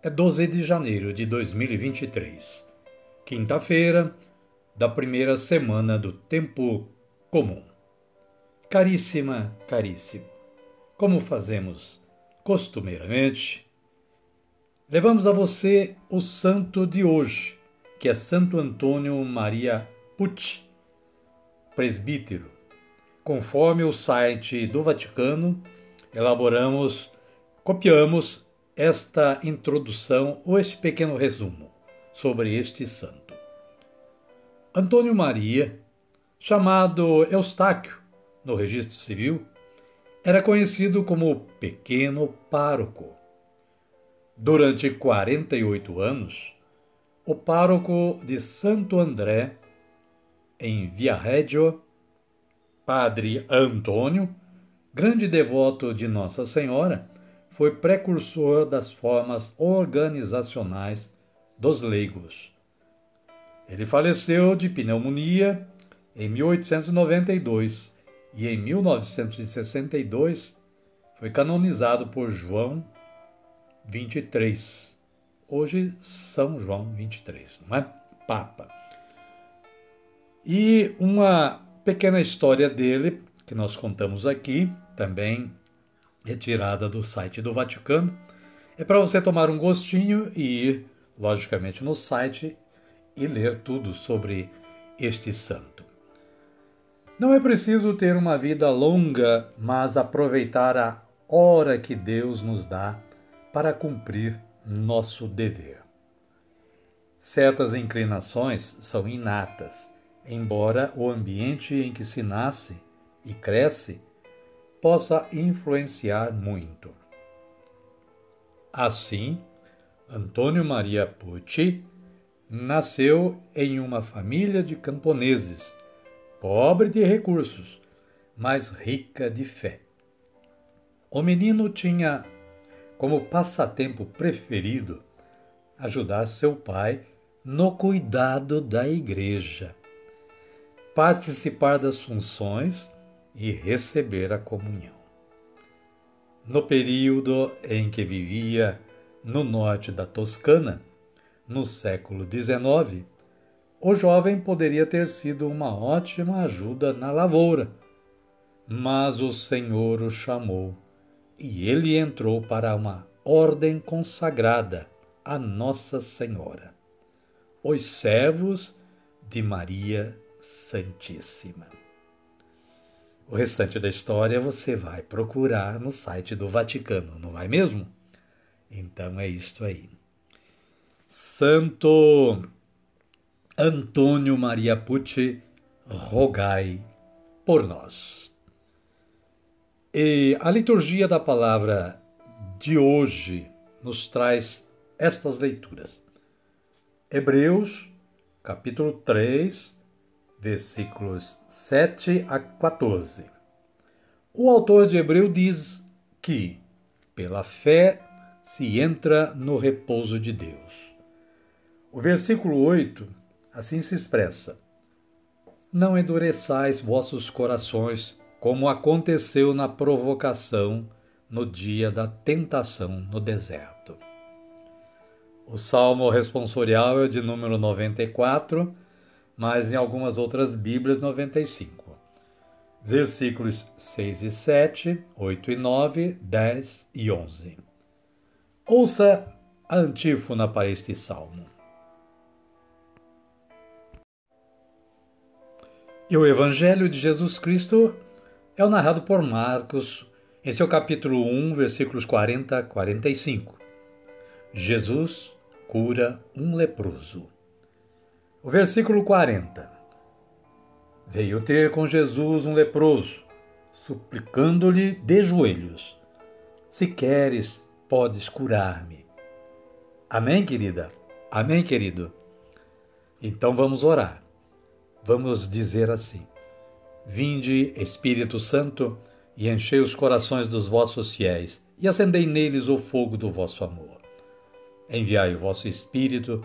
é 12 de janeiro de 2023, quinta-feira da primeira semana do tempo comum. Caríssima, caríssimo, como fazemos costumeiramente, levamos a você o santo de hoje, que é Santo Antônio Maria Pucci, presbítero. Conforme o site do Vaticano, elaboramos, copiamos esta introdução ou este pequeno resumo sobre este santo. Antônio Maria, chamado Eustáquio no registro civil, era conhecido como Pequeno Pároco. Durante 48 anos, o pároco de Santo André, em Viareggio, Padre Antônio, grande devoto de Nossa Senhora, foi precursor das formas organizacionais dos leigos. Ele faleceu de pneumonia em 1892 e em 1962 foi canonizado por João 23. Hoje São João 23, não é? Papa. E uma pequena história dele que nós contamos aqui, também retirada do site do Vaticano. É para você tomar um gostinho e ir, logicamente, no site e ler tudo sobre este santo. Não é preciso ter uma vida longa, mas aproveitar a hora que Deus nos dá para cumprir nosso dever. Certas inclinações são inatas, embora o ambiente em que se nasce e cresce possa influenciar muito. Assim, Antônio Maria Pucci nasceu em uma família de camponeses, pobre de recursos, mas rica de fé. O menino tinha como passatempo preferido ajudar seu pai no cuidado da igreja, participar das funções e receber a comunhão. No período em que vivia no norte da Toscana, no século XIX, o jovem poderia ter sido uma ótima ajuda na lavoura, mas o Senhor o chamou e ele entrou para uma ordem consagrada a Nossa Senhora, os servos de Maria Santíssima. O restante da história você vai procurar no site do Vaticano, não é mesmo? Então é isto aí. Santo Antônio Maria Pucci, rogai por nós. E a liturgia da palavra de hoje nos traz estas leituras. Hebreus, capítulo 3, versículos 7 a 14. O autor de Hebreu diz que, pela fé, se entra no repouso de Deus. O versículo 8 assim se expressa: Não endureçais vossos corações, como aconteceu na provocação no dia da tentação no deserto. O salmo responsorial é de número 94, mas em algumas outras Bíblias 95. Versículos 6 e 7, 8 e 9, 10 e 11. Ouça a antífona para este salmo. E o Evangelho de Jesus Cristo é o narrado por Marcos em seu capítulo 1, versículos 40 a 45. Jesus cura um leproso. O versículo 40. Veio ter com Jesus um leproso, suplicando-lhe de joelhos: Se queres, podes curar-me. Amém, querida? Amém, querido? Então vamos orar. Vamos dizer assim: Vinde, Espírito Santo, e enchei os corações dos vossos fiéis, e acendei neles o fogo do vosso amor. Enviai o vosso Espírito,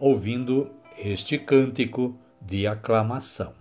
ouvindo este cântico de aclamação.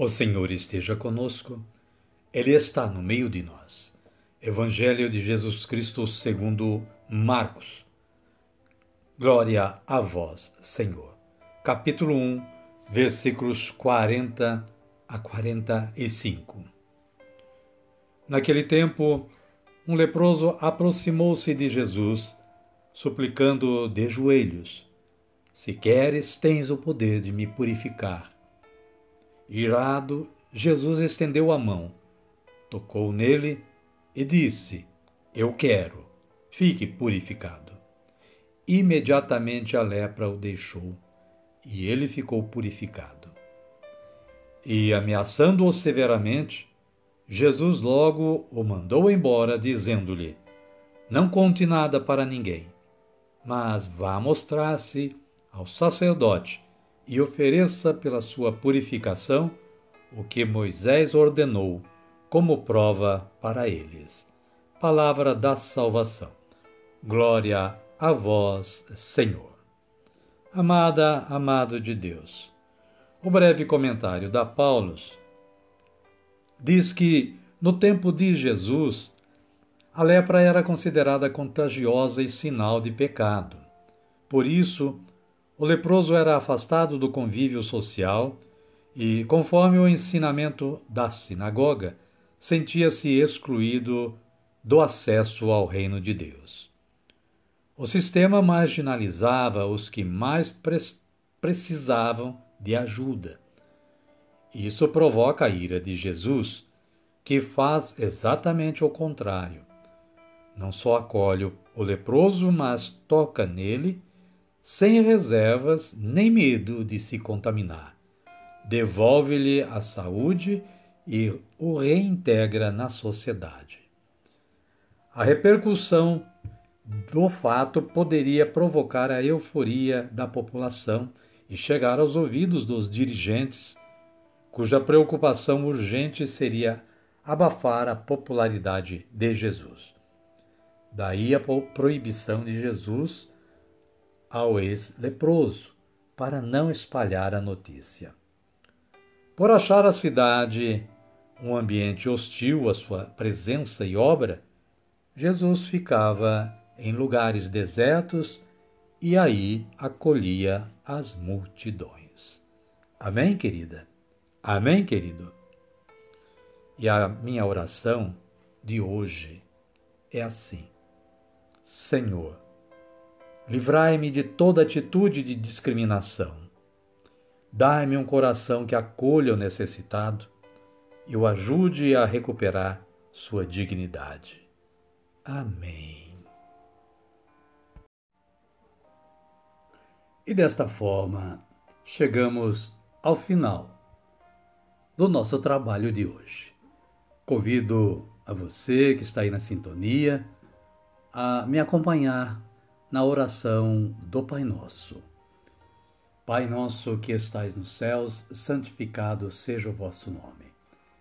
O Senhor esteja conosco, Ele está no meio de nós. Evangelho de Jesus Cristo segundo Marcos. Glória a vós, Senhor. Capítulo 1, versículos 40 a 45. Naquele tempo, um leproso aproximou-se de Jesus, suplicando de joelhos: Se queres, tens o poder de me purificar. Irado, Jesus estendeu a mão, tocou nele e disse: Eu quero, fique purificado. Imediatamente a lepra o deixou e ele ficou purificado. E, ameaçando-o severamente, Jesus logo o mandou embora, dizendo-lhe: Não conte nada para ninguém, mas vá mostrar-se ao sacerdote e ofereça pela sua purificação o que Moisés ordenou como prova para eles. Palavra da salvação. Glória a vós, Senhor. Amada, amado de Deus. O breve comentário da Paulus diz que no tempo de Jesus a lepra era considerada contagiosa e sinal de pecado. Por isso, o leproso era afastado do convívio social e, conforme o ensinamento da sinagoga, sentia-se excluído do acesso ao reino de Deus. O sistema marginalizava os que mais pre precisavam de ajuda. Isso provoca a ira de Jesus, que faz exatamente o contrário. Não só acolhe o leproso, mas toca nele sem reservas nem medo de se contaminar. Devolve-lhe a saúde e o reintegra na sociedade. A repercussão do fato poderia provocar a euforia da população e chegar aos ouvidos dos dirigentes, cuja preocupação urgente seria abafar a popularidade de Jesus. Daí a proibição de Jesus ao ex-leproso, para não espalhar a notícia. Por achar a cidade um ambiente hostil à sua presença e obra, Jesus ficava em lugares desertos e aí acolhia as multidões. Amém, querida? Amém, querido? E a minha oração de hoje é assim: Senhor, livrai-me de toda atitude de discriminação. Dai-me um coração que acolha o necessitado e o ajude a recuperar sua dignidade. Amém. E desta forma, chegamos ao final do nosso trabalho de hoje. Convido a você que está aí na sintonia a me acompanhar na oração do Pai Nosso. Pai nosso que estais nos céus, santificado seja o vosso nome.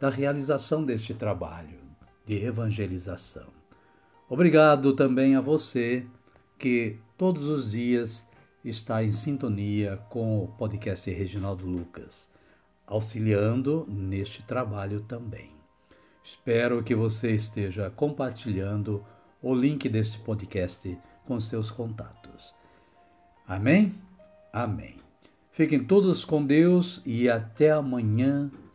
da realização deste trabalho de evangelização. Obrigado também a você que todos os dias está em sintonia com o podcast Reginaldo Lucas, auxiliando neste trabalho também. Espero que você esteja compartilhando o link deste podcast com seus contatos. Amém? Amém. Fiquem todos com Deus e até amanhã,